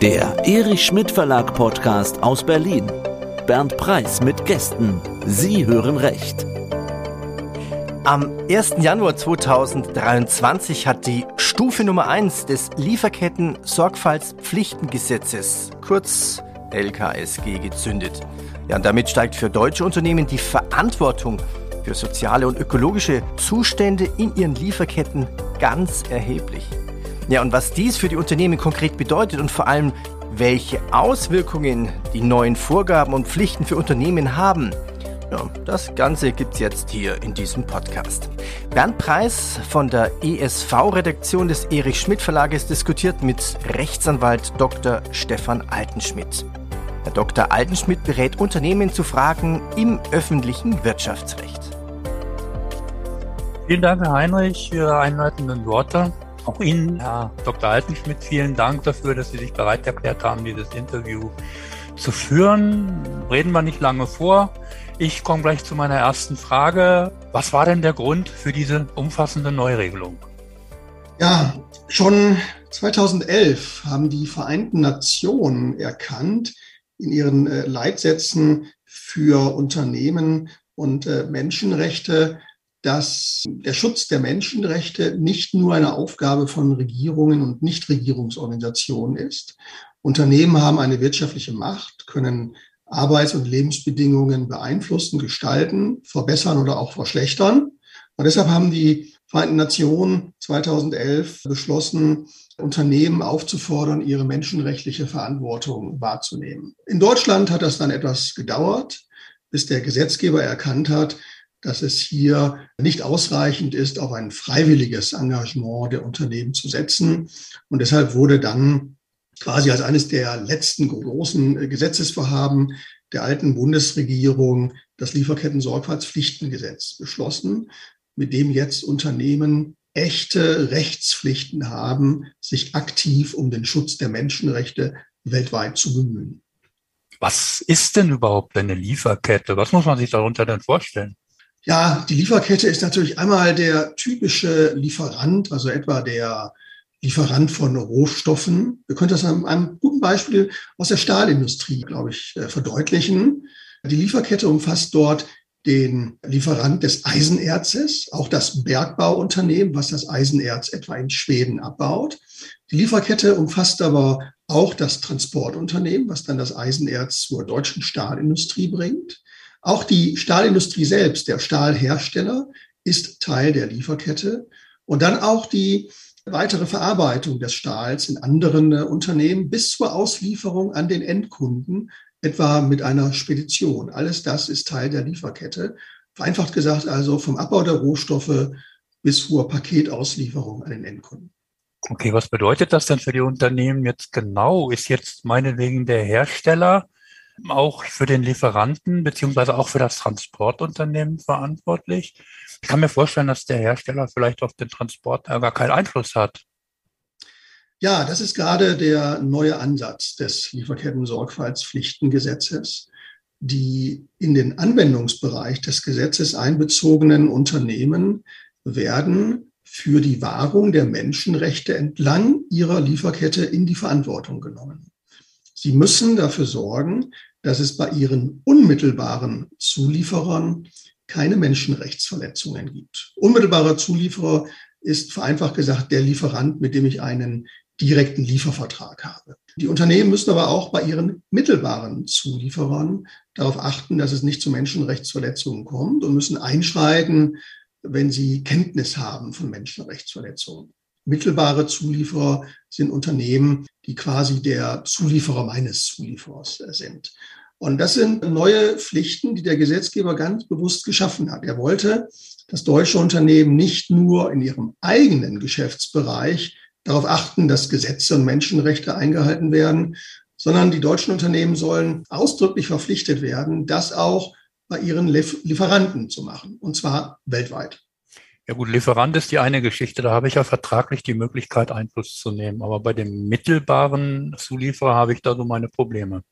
Der Erich Schmidt Verlag Podcast aus Berlin. Bernd Preis mit Gästen. Sie hören recht. Am 1. Januar 2023 hat die Stufe Nummer 1 des Lieferketten-Sorgfaltspflichtengesetzes, kurz LKSG, gezündet. Ja, und damit steigt für deutsche Unternehmen die Verantwortung für soziale und ökologische Zustände in ihren Lieferketten ganz erheblich. Ja, und was dies für die Unternehmen konkret bedeutet und vor allem, welche Auswirkungen die neuen Vorgaben und Pflichten für Unternehmen haben, ja, das Ganze gibt's jetzt hier in diesem Podcast. Bernd Preis von der ESV-Redaktion des Erich Schmidt Verlages diskutiert mit Rechtsanwalt Dr. Stefan Altenschmidt. Herr Dr. Altenschmidt berät Unternehmen zu Fragen im öffentlichen Wirtschaftsrecht. Vielen Dank, Herr Heinrich, für Ihre einleitenden Worte. Auch Ihnen, Herr Dr. Altenschmidt, vielen Dank dafür, dass Sie sich bereit erklärt haben, dieses Interview zu führen. Reden wir nicht lange vor. Ich komme gleich zu meiner ersten Frage. Was war denn der Grund für diese umfassende Neuregelung? Ja, schon 2011 haben die Vereinten Nationen erkannt in ihren äh, Leitsätzen für Unternehmen und äh, Menschenrechte, dass der Schutz der Menschenrechte nicht nur eine Aufgabe von Regierungen und Nichtregierungsorganisationen ist. Unternehmen haben eine wirtschaftliche Macht, können Arbeits- und Lebensbedingungen beeinflussen, gestalten, verbessern oder auch verschlechtern. Und deshalb haben die Vereinten Nationen 2011 beschlossen, Unternehmen aufzufordern, ihre menschenrechtliche Verantwortung wahrzunehmen. In Deutschland hat das dann etwas gedauert, bis der Gesetzgeber erkannt hat, dass es hier nicht ausreichend ist, auf ein freiwilliges Engagement der Unternehmen zu setzen. Und deshalb wurde dann quasi als eines der letzten großen Gesetzesvorhaben der alten Bundesregierung das Lieferketten-Sorgfaltspflichtengesetz beschlossen, mit dem jetzt Unternehmen echte Rechtspflichten haben, sich aktiv um den Schutz der Menschenrechte weltweit zu bemühen. Was ist denn überhaupt eine Lieferkette? Was muss man sich darunter denn vorstellen? Ja, die Lieferkette ist natürlich einmal der typische Lieferant, also etwa der Lieferant von Rohstoffen. Wir können das an einem guten Beispiel aus der Stahlindustrie, glaube ich, äh, verdeutlichen. Die Lieferkette umfasst dort den Lieferant des Eisenerzes, auch das Bergbauunternehmen, was das Eisenerz etwa in Schweden abbaut. Die Lieferkette umfasst aber auch das Transportunternehmen, was dann das Eisenerz zur deutschen Stahlindustrie bringt. Auch die Stahlindustrie selbst, der Stahlhersteller, ist Teil der Lieferkette. Und dann auch die weitere Verarbeitung des Stahls in anderen äh, Unternehmen bis zur Auslieferung an den Endkunden, etwa mit einer Spedition. Alles das ist Teil der Lieferkette. Vereinfacht gesagt also vom Abbau der Rohstoffe bis zur Paketauslieferung an den Endkunden. Okay, was bedeutet das denn für die Unternehmen jetzt genau? Ist jetzt meinetwegen der Hersteller auch für den Lieferanten beziehungsweise auch für das Transportunternehmen verantwortlich. Ich kann mir vorstellen, dass der Hersteller vielleicht auf den Transport gar keinen Einfluss hat. Ja, das ist gerade der neue Ansatz des Lieferketten-Sorgfaltspflichtengesetzes. Die in den Anwendungsbereich des Gesetzes einbezogenen Unternehmen werden für die Wahrung der Menschenrechte entlang ihrer Lieferkette in die Verantwortung genommen. Sie müssen dafür sorgen, dass es bei ihren unmittelbaren Zulieferern keine Menschenrechtsverletzungen gibt. Unmittelbarer Zulieferer ist vereinfacht gesagt der Lieferant, mit dem ich einen direkten Liefervertrag habe. Die Unternehmen müssen aber auch bei ihren mittelbaren Zulieferern darauf achten, dass es nicht zu Menschenrechtsverletzungen kommt und müssen einschreiten, wenn sie Kenntnis haben von Menschenrechtsverletzungen. Mittelbare Zulieferer sind Unternehmen, die quasi der Zulieferer meines Zulieferers äh, sind. Und das sind neue Pflichten, die der Gesetzgeber ganz bewusst geschaffen hat. Er wollte, dass deutsche Unternehmen nicht nur in ihrem eigenen Geschäftsbereich darauf achten, dass Gesetze und Menschenrechte eingehalten werden, sondern die deutschen Unternehmen sollen ausdrücklich verpflichtet werden, das auch bei ihren Lieferanten zu machen, und zwar weltweit. Ja gut, Lieferant ist die eine Geschichte, da habe ich ja vertraglich die Möglichkeit, Einfluss zu nehmen. Aber bei dem mittelbaren Zulieferer habe ich da so meine Probleme.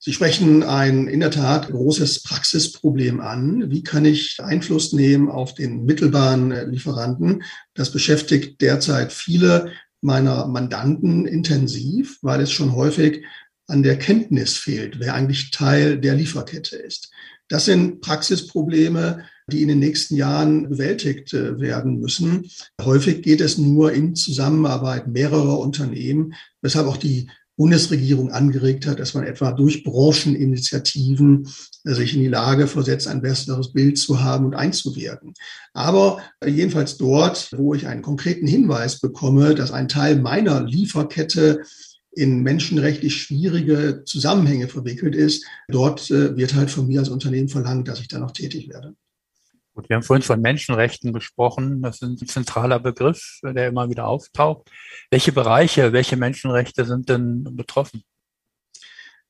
Sie sprechen ein in der Tat großes Praxisproblem an. Wie kann ich Einfluss nehmen auf den mittelbaren Lieferanten? Das beschäftigt derzeit viele meiner Mandanten intensiv, weil es schon häufig an der Kenntnis fehlt, wer eigentlich Teil der Lieferkette ist. Das sind Praxisprobleme, die in den nächsten Jahren bewältigt äh, werden müssen. Häufig geht es nur in Zusammenarbeit mehrerer Unternehmen, weshalb auch die Bundesregierung angeregt hat, dass man etwa durch Brancheninitiativen äh, sich in die Lage versetzt, ein besseres Bild zu haben und einzuwirken. Aber jedenfalls dort, wo ich einen konkreten Hinweis bekomme, dass ein Teil meiner Lieferkette in menschenrechtlich schwierige Zusammenhänge verwickelt ist, dort äh, wird halt von mir als Unternehmen verlangt, dass ich da noch tätig werde. Wir haben vorhin von Menschenrechten gesprochen. Das ist ein zentraler Begriff, der immer wieder auftaucht. Welche Bereiche, welche Menschenrechte sind denn betroffen?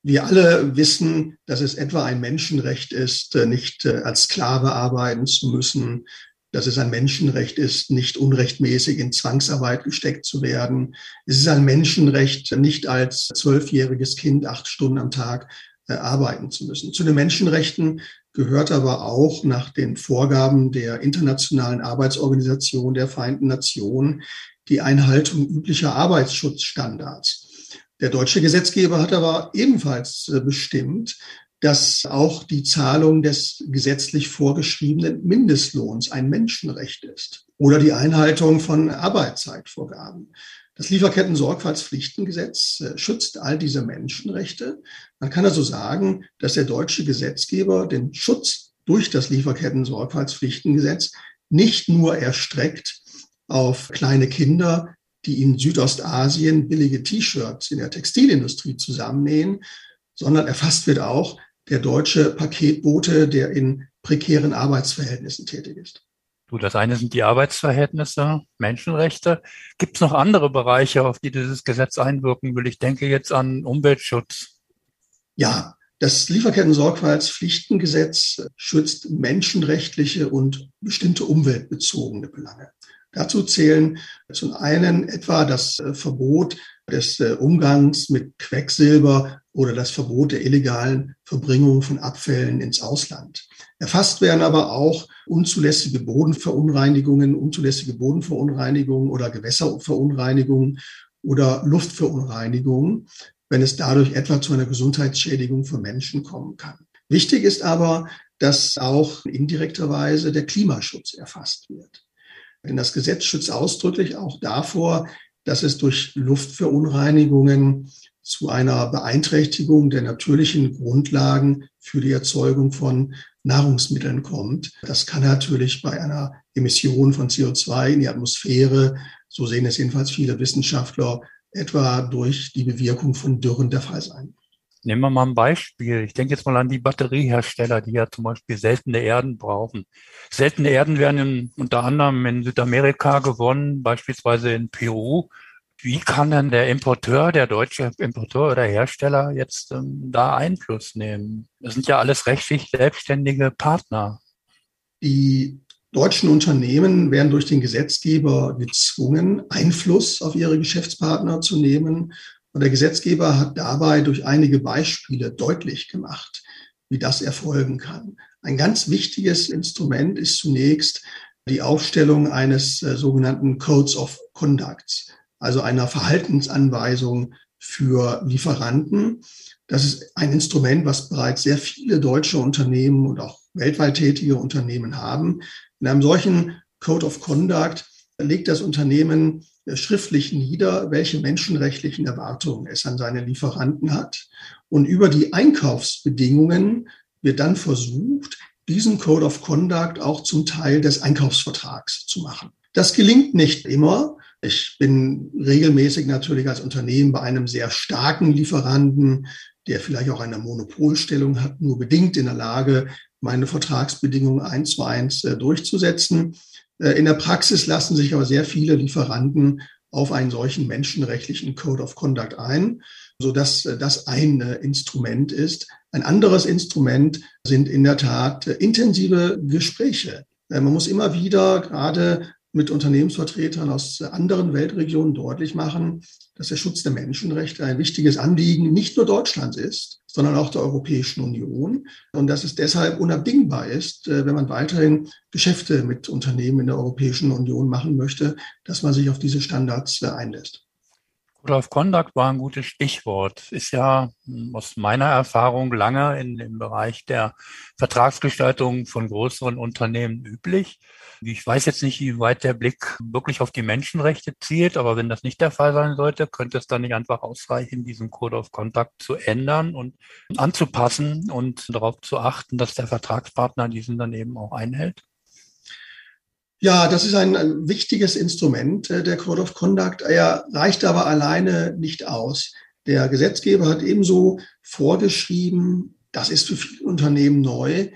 Wir alle wissen, dass es etwa ein Menschenrecht ist, äh, nicht äh, als Sklave arbeiten zu müssen, dass es ein Menschenrecht ist, nicht unrechtmäßig in Zwangsarbeit gesteckt zu werden. Es ist ein Menschenrecht, nicht als zwölfjähriges Kind acht Stunden am Tag äh, arbeiten zu müssen. Zu den Menschenrechten gehört aber auch nach den Vorgaben der Internationalen Arbeitsorganisation der Vereinten Nationen die Einhaltung üblicher Arbeitsschutzstandards. Der deutsche Gesetzgeber hat aber ebenfalls äh, bestimmt, dass auch die Zahlung des gesetzlich vorgeschriebenen Mindestlohns ein Menschenrecht ist oder die Einhaltung von Arbeitszeitvorgaben. Das Lieferketten-Sorgfaltspflichtengesetz äh, schützt all diese Menschenrechte. Man kann also sagen, dass der deutsche Gesetzgeber den Schutz durch das Lieferketten-Sorgfaltspflichtengesetz nicht nur erstreckt auf kleine Kinder, die in Südostasien billige T-Shirts in der Textilindustrie zusammennähen, sondern erfasst wird auch der deutsche Paketbote, der in prekären Arbeitsverhältnissen tätig ist. Du, das eine sind die Arbeitsverhältnisse, Menschenrechte. Gibt es noch andere Bereiche, auf die dieses Gesetz einwirken will? Ich denke jetzt an Umweltschutz. Ja, das Lieferketten-Sorgfaltspflichtengesetz schützt menschenrechtliche und bestimmte umweltbezogene Belange. Dazu zählen zum einen etwa das Verbot des Umgangs mit Quecksilber oder das Verbot der illegalen Verbringung von Abfällen ins Ausland. Erfasst werden aber auch unzulässige Bodenverunreinigungen, unzulässige Bodenverunreinigungen oder Gewässerverunreinigungen oder Luftverunreinigungen, wenn es dadurch etwa zu einer Gesundheitsschädigung für Menschen kommen kann. Wichtig ist aber, dass auch in indirekter Weise der Klimaschutz erfasst wird. Denn das Gesetz schützt ausdrücklich auch davor, dass es durch Luftverunreinigungen zu einer Beeinträchtigung der natürlichen Grundlagen für die Erzeugung von Nahrungsmitteln kommt. Das kann natürlich bei einer Emission von CO2 in die Atmosphäre, so sehen es jedenfalls viele Wissenschaftler, etwa durch die Bewirkung von Dürren der Fall sein. Nehmen wir mal ein Beispiel. Ich denke jetzt mal an die Batteriehersteller, die ja zum Beispiel seltene Erden brauchen. Seltene Erden werden in, unter anderem in Südamerika gewonnen, beispielsweise in Peru. Wie kann denn der Importeur, der deutsche Importeur oder Hersteller jetzt ähm, da Einfluss nehmen? Das sind ja alles rechtlich selbstständige Partner. Die deutschen Unternehmen werden durch den Gesetzgeber gezwungen, Einfluss auf ihre Geschäftspartner zu nehmen. Und der Gesetzgeber hat dabei durch einige Beispiele deutlich gemacht, wie das erfolgen kann. Ein ganz wichtiges Instrument ist zunächst die Aufstellung eines äh, sogenannten Codes of Conducts also einer Verhaltensanweisung für Lieferanten. Das ist ein Instrument, was bereits sehr viele deutsche Unternehmen und auch weltweit tätige Unternehmen haben. In einem solchen Code of Conduct legt das Unternehmen schriftlich nieder, welche menschenrechtlichen Erwartungen es an seine Lieferanten hat. Und über die Einkaufsbedingungen wird dann versucht, diesen Code of Conduct auch zum Teil des Einkaufsvertrags zu machen. Das gelingt nicht immer. Ich bin regelmäßig natürlich als Unternehmen bei einem sehr starken Lieferanten, der vielleicht auch eine Monopolstellung hat, nur bedingt in der Lage, meine Vertragsbedingungen eins zu eins äh, durchzusetzen. Äh, in der Praxis lassen sich aber sehr viele Lieferanten auf einen solchen menschenrechtlichen Code of Conduct ein, so dass äh, das ein Instrument ist. Ein anderes Instrument sind in der Tat intensive Gespräche. Man muss immer wieder gerade mit Unternehmensvertretern aus anderen Weltregionen deutlich machen, dass der Schutz der Menschenrechte ein wichtiges Anliegen nicht nur Deutschlands ist, sondern auch der Europäischen Union und dass es deshalb unabdingbar ist, äh, wenn man weiterhin Geschäfte mit Unternehmen in der Europäischen Union machen möchte, dass man sich auf diese Standards einlässt. Code of Conduct war ein gutes Stichwort. Ist ja hm, aus meiner Erfahrung lange in dem Bereich der Vertragsgestaltung von größeren Unternehmen üblich. Ich weiß jetzt nicht, wie weit der Blick wirklich auf die Menschenrechte zielt, aber wenn das nicht der Fall sein sollte, könnte es dann nicht einfach ausreichen, diesen Code of Conduct zu ändern und anzupassen und darauf zu achten, dass der Vertragspartner diesen dann eben auch einhält? Ja, das ist ein, ein wichtiges Instrument, äh, der Code of Conduct. Er reicht aber alleine nicht aus. Der Gesetzgeber hat ebenso vorgeschrieben, das ist für viele Unternehmen neu,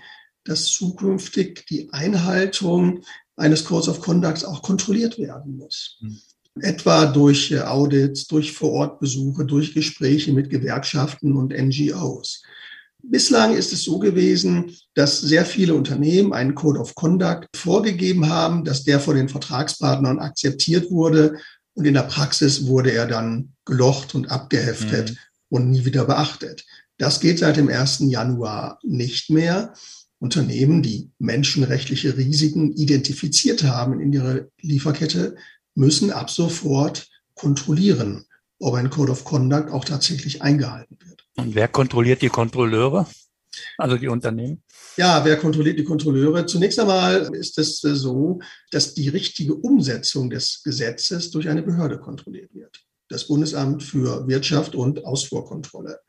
dass zukünftig die Einhaltung eines Codes of Conduct auch kontrolliert werden muss. Mhm. Etwa durch äh, Audits, durch Vorortbesuche, durch Gespräche mit Gewerkschaften und NGOs. Bislang ist es so gewesen, dass sehr viele Unternehmen einen Code of Conduct vorgegeben haben, dass der von den Vertragspartnern akzeptiert wurde und in der Praxis wurde er dann gelocht und abgeheftet mhm. und nie wieder beachtet. Das geht seit dem 1. Januar nicht mehr. Unternehmen, die menschenrechtliche Risiken identifiziert haben in ihrer Lieferkette, müssen ab sofort kontrollieren, ob ein Code of Conduct auch tatsächlich eingehalten wird. Und wer kontrolliert die Kontrolleure? Also die Unternehmen? Ja, wer kontrolliert die Kontrolleure? Zunächst einmal ist es äh, so, dass die richtige Umsetzung des Gesetzes durch eine Behörde kontrolliert wird. Das Bundesamt für Wirtschaft und Ausfuhrkontrolle.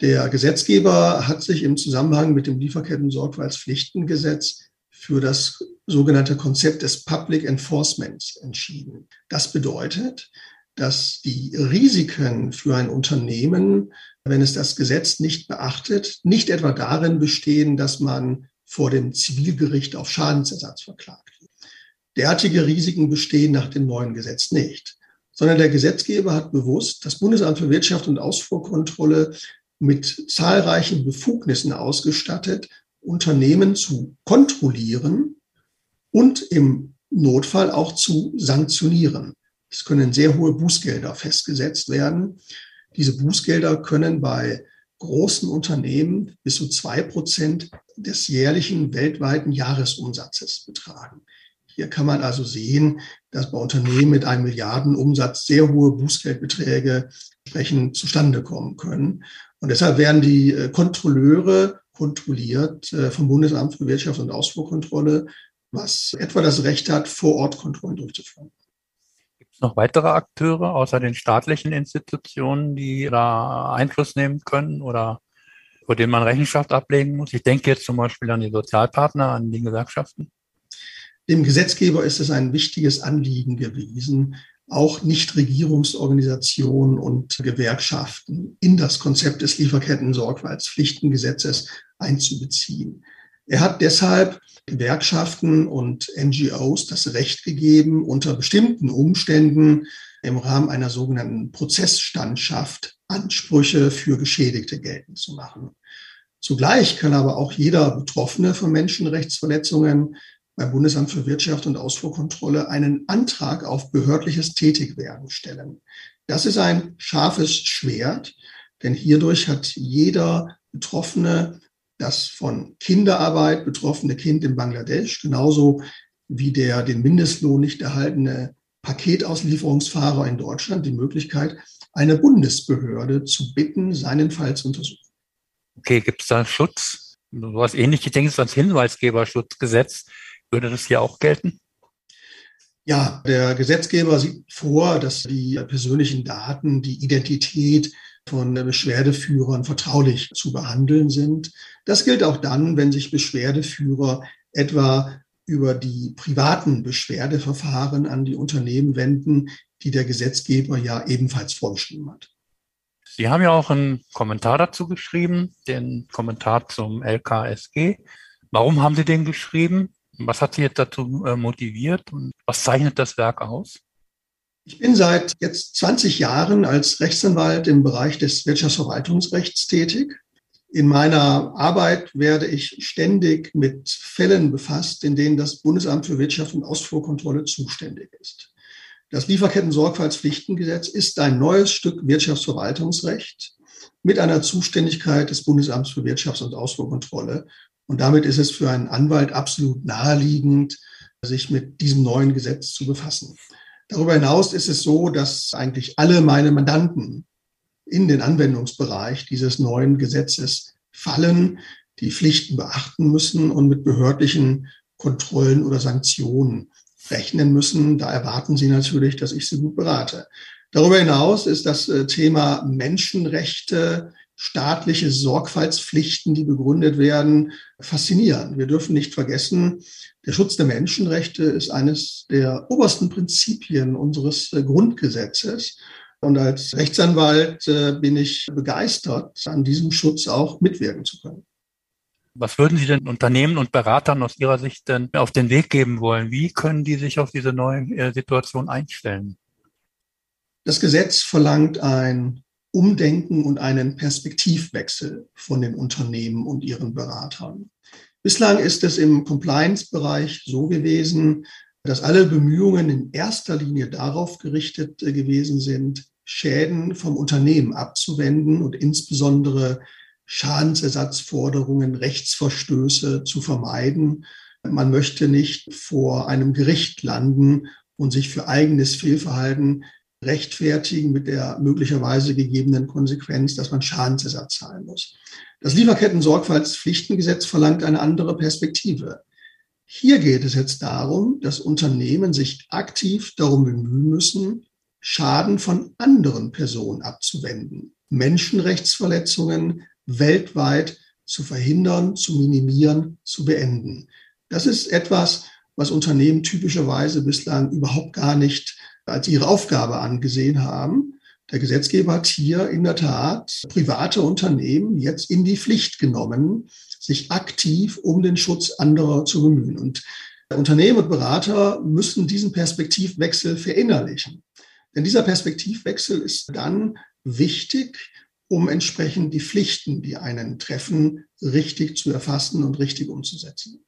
Der Gesetzgeber hat sich im Zusammenhang mit dem Lieferketten-Sorgfaltspflichtengesetz für das sogenannte Konzept des Public Enforcements entschieden. Das bedeutet, dass die Risiken für ein Unternehmen wenn es das Gesetz nicht beachtet, nicht etwa darin bestehen, dass man vor dem Zivilgericht auf Schadensersatz verklagt wird. Derartige Risiken bestehen nach dem neuen Gesetz nicht, sondern der Gesetzgeber hat bewusst das Bundesamt für Wirtschaft und Ausfuhrkontrolle mit zahlreichen Befugnissen ausgestattet, Unternehmen zu kontrollieren und im Notfall auch zu sanktionieren. Es können sehr hohe Bußgelder festgesetzt werden. Diese Bußgelder können bei großen Unternehmen bis zu zwei Prozent des jährlichen weltweiten Jahresumsatzes betragen. Hier kann man also sehen, dass bei Unternehmen mit einem Milliardenumsatz sehr hohe Bußgeldbeträge entsprechend zustande kommen können. Und deshalb werden die äh, Kontrolleure kontrolliert äh, vom Bundesamt für Wirtschaft und Ausfuhrkontrolle, was etwa das Recht hat, Vor-Ort-Kontrollen durchzuführen noch weitere Akteure außer den staatlichen Institutionen, die da Einfluss nehmen können oder vor denen man Rechenschaft ablegen muss? Ich denke jetzt zum Beispiel an die Sozialpartner, an die Gewerkschaften. Dem Gesetzgeber ist es ein wichtiges Anliegen gewesen, auch Nichtregierungsorganisationen und Gewerkschaften in das Konzept des Lieferketten-Sorgfaltspflichtengesetzes einzubeziehen. Er hat deshalb Gewerkschaften und NGOs das Recht gegeben, unter bestimmten Umständen im Rahmen einer sogenannten Prozessstandschaft Ansprüche für Geschädigte geltend zu machen. Zugleich kann aber auch jeder Betroffene von Menschenrechtsverletzungen beim Bundesamt für Wirtschaft und Ausfuhrkontrolle einen Antrag auf behördliches Tätigwerden stellen. Das ist ein scharfes Schwert, denn hierdurch hat jeder Betroffene das von Kinderarbeit betroffene Kind in Bangladesch, genauso wie der den Mindestlohn nicht erhaltene Paketauslieferungsfahrer in Deutschland die Möglichkeit, eine Bundesbehörde zu bitten, seinen Fall zu untersuchen. Okay, gibt es da Schutz? Was ähnliches, denkst du, als Hinweisgeberschutzgesetz, würde das hier auch gelten? Ja, der Gesetzgeber sieht vor, dass die persönlichen Daten, die Identität, von Beschwerdeführern vertraulich zu behandeln sind. Das gilt auch dann, wenn sich Beschwerdeführer etwa über die privaten Beschwerdeverfahren an die Unternehmen wenden, die der Gesetzgeber ja ebenfalls vorgeschrieben hat. Sie haben ja auch einen Kommentar dazu geschrieben, den Kommentar zum LKSG. Warum haben Sie den geschrieben? Was hat Sie jetzt dazu äh, motiviert und was zeichnet das Werk aus? Ich bin seit jetzt 20 Jahren als Rechtsanwalt im Bereich des Wirtschaftsverwaltungsrechts tätig. In meiner Arbeit werde ich ständig mit Fällen befasst, in denen das Bundesamt für Wirtschaft und Ausfuhrkontrolle zuständig ist. Das Lieferketten-Sorgfaltspflichtengesetz ist ein neues Stück Wirtschaftsverwaltungsrecht mit einer Zuständigkeit des Bundesamts für Wirtschafts- und Ausfuhrkontrolle. Und damit ist es für einen Anwalt absolut naheliegend, sich mit diesem neuen Gesetz zu befassen. Darüber hinaus ist es so, dass eigentlich alle meine Mandanten in den Anwendungsbereich dieses neuen Gesetzes fallen, die Pflichten beachten müssen und mit behördlichen Kontrollen oder Sanktionen rechnen müssen. Da erwarten sie natürlich, dass ich sie gut berate. Darüber hinaus ist das äh, Thema Menschenrechte, staatliche Sorgfaltspflichten, die begründet werden, faszinierend. Wir dürfen nicht vergessen, der Schutz der Menschenrechte ist eines der obersten Prinzipien unseres äh, Grundgesetzes. Und als Rechtsanwalt äh, bin ich begeistert, an diesem Schutz auch mitwirken zu können. Was würden Sie denn Unternehmen und Beratern aus Ihrer Sicht denn auf den Weg geben wollen? Wie können die sich auf diese neue Situation einstellen? Das Gesetz verlangt ein Umdenken und einen Perspektivwechsel von den Unternehmen und ihren Beratern. Bislang ist es im Compliance-Bereich so gewesen, dass alle Bemühungen in erster Linie darauf gerichtet äh, gewesen sind, Schäden vom Unternehmen abzuwenden und insbesondere Schadensersatzforderungen, Rechtsverstöße zu vermeiden. Man möchte nicht vor einem Gericht landen und sich für eigenes Fehlverhalten rechtfertigen mit der möglicherweise gegebenen Konsequenz, dass man Schadensersatz zahlen muss. Das Lieferketten-Sorgfaltspflichtengesetz verlangt eine andere Perspektive. Hier geht es jetzt darum, dass Unternehmen sich aktiv darum bemühen müssen, Schaden von anderen Personen abzuwenden, Menschenrechtsverletzungen weltweit zu verhindern, zu minimieren, zu beenden. Das ist etwas, was Unternehmen typischerweise bislang überhaupt gar nicht als ihre Aufgabe angesehen haben. Der Gesetzgeber hat hier in der Tat private Unternehmen jetzt in die Pflicht genommen, sich aktiv um den Schutz anderer zu bemühen. Und Unternehmen und Berater müssen diesen Perspektivwechsel verinnerlichen. Denn dieser Perspektivwechsel ist dann wichtig, um entsprechend die Pflichten, die einen treffen, richtig zu erfassen und richtig umzusetzen.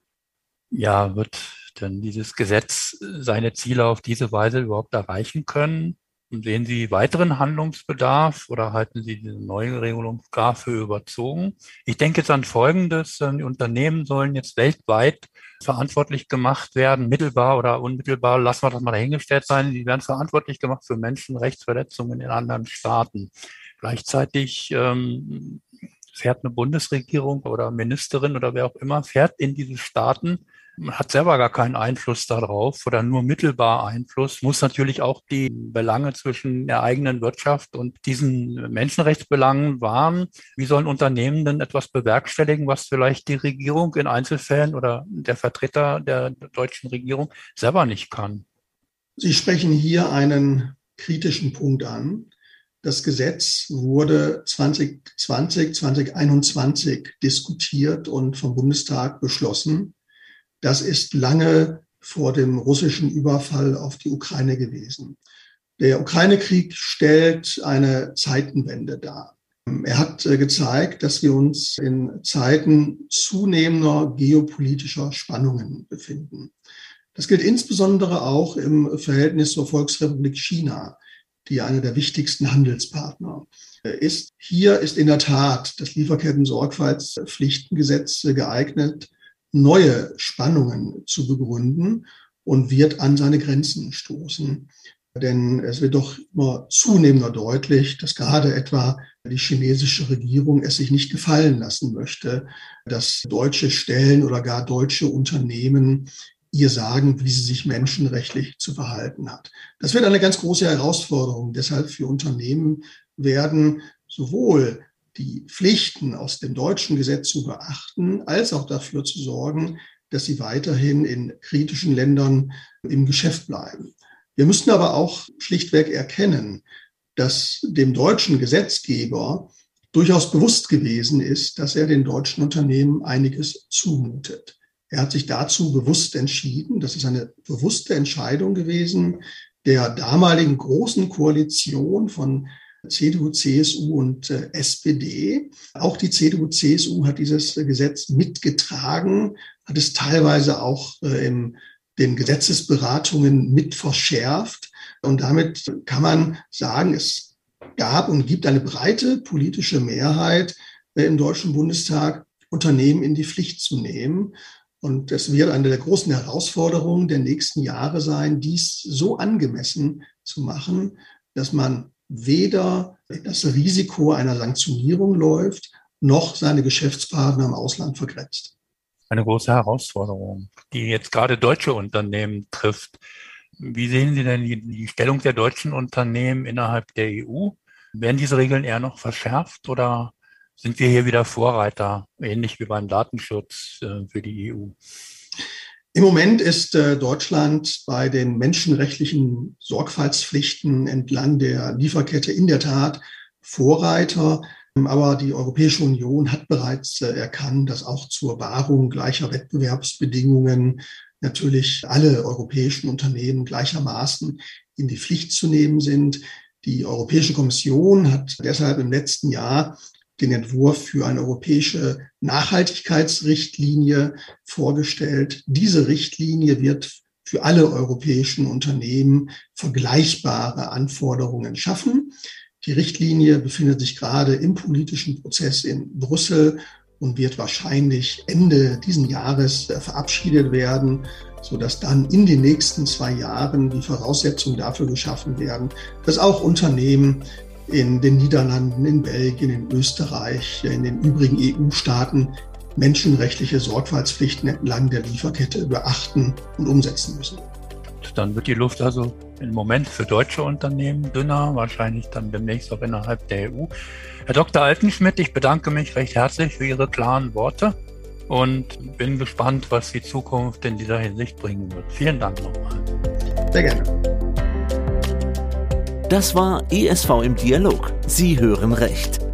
Ja, wird denn dieses Gesetz seine Ziele auf diese Weise überhaupt erreichen können? Und sehen Sie weiteren Handlungsbedarf oder halten Sie diese neue Regelung gar für überzogen? Ich denke jetzt an Folgendes. Die Unternehmen sollen jetzt weltweit verantwortlich gemacht werden, mittelbar oder unmittelbar, lassen wir das mal dahingestellt sein. Die werden verantwortlich gemacht für Menschenrechtsverletzungen in anderen Staaten. Gleichzeitig ähm, fährt eine Bundesregierung oder Ministerin oder wer auch immer, fährt in diese Staaten hat selber gar keinen Einfluss darauf oder nur mittelbar Einfluss, muss natürlich auch die Belange zwischen der eigenen Wirtschaft und diesen Menschenrechtsbelangen wahren. Wie sollen Unternehmen denn etwas bewerkstelligen, was vielleicht die Regierung in Einzelfällen oder der Vertreter der deutschen Regierung selber nicht kann? Sie sprechen hier einen kritischen Punkt an. Das Gesetz wurde 2020, 2021 diskutiert und vom Bundestag beschlossen. Das ist lange vor dem russischen Überfall auf die Ukraine gewesen. Der Ukraine-Krieg stellt eine Zeitenwende dar. Er hat äh, gezeigt, dass wir uns in Zeiten zunehmender geopolitischer Spannungen befinden. Das gilt insbesondere auch im Verhältnis zur Volksrepublik China, die einer der wichtigsten Handelspartner ist. Hier ist in der Tat das Lieferketten-Sorgfaltspflichtengesetz geeignet, neue Spannungen zu begründen und wird an seine Grenzen stoßen. Denn es wird doch immer zunehmender deutlich, dass gerade etwa die chinesische Regierung es sich nicht gefallen lassen möchte, dass deutsche Stellen oder gar deutsche Unternehmen ihr sagen, wie sie sich menschenrechtlich zu verhalten hat. Das wird eine ganz große Herausforderung. Deshalb für Unternehmen werden sowohl die Pflichten aus dem deutschen Gesetz zu beachten, als auch dafür zu sorgen, dass sie weiterhin in kritischen Ländern im Geschäft bleiben. Wir müssen aber auch schlichtweg erkennen, dass dem deutschen Gesetzgeber durchaus bewusst gewesen ist, dass er den deutschen Unternehmen einiges zumutet. Er hat sich dazu bewusst entschieden. Das ist eine bewusste Entscheidung gewesen der damaligen großen Koalition von CDU, CSU und äh, SPD. Auch die CDU, CSU hat dieses Gesetz mitgetragen, hat es teilweise auch äh, in den Gesetzesberatungen mit verschärft. Und damit kann man sagen, es gab und gibt eine breite politische Mehrheit äh, im Deutschen Bundestag, Unternehmen in die Pflicht zu nehmen. Und es wird eine der großen Herausforderungen der nächsten Jahre sein, dies so angemessen zu machen, dass man weder das Risiko einer Sanktionierung läuft, noch seine Geschäftspartner im Ausland vergrätzt. Eine große Herausforderung, die jetzt gerade deutsche Unternehmen trifft. Wie sehen Sie denn die, die Stellung der deutschen Unternehmen innerhalb der EU? Werden diese Regeln eher noch verschärft oder sind wir hier wieder Vorreiter, ähnlich wie beim Datenschutz äh, für die EU? Im Moment ist äh, Deutschland bei den menschenrechtlichen Sorgfaltspflichten entlang der Lieferkette in der Tat Vorreiter. Aber die Europäische Union hat bereits äh, erkannt, dass auch zur Wahrung gleicher Wettbewerbsbedingungen natürlich alle europäischen Unternehmen gleichermaßen in die Pflicht zu nehmen sind. Die Europäische Kommission hat deshalb im letzten Jahr den Entwurf für eine europäische Nachhaltigkeitsrichtlinie vorgestellt. Diese Richtlinie wird für alle europäischen Unternehmen vergleichbare Anforderungen schaffen. Die Richtlinie befindet sich gerade im politischen Prozess in Brüssel und wird wahrscheinlich Ende diesen Jahres äh, verabschiedet werden, so dass dann in den nächsten zwei Jahren die Voraussetzungen dafür geschaffen werden, dass auch Unternehmen in den Niederlanden, in Belgien, in Österreich, in den übrigen EU-Staaten menschenrechtliche Sorgfaltspflichten entlang der Lieferkette beachten und umsetzen müssen. Dann wird die Luft also im Moment für deutsche Unternehmen dünner, wahrscheinlich dann demnächst auch innerhalb der EU. Herr Dr. Altenschmidt, ich bedanke mich recht herzlich für Ihre klaren Worte und bin gespannt, was die Zukunft in dieser Hinsicht bringen wird. Vielen Dank nochmal. Sehr gerne. Das war ESV im Dialog. Sie hören recht.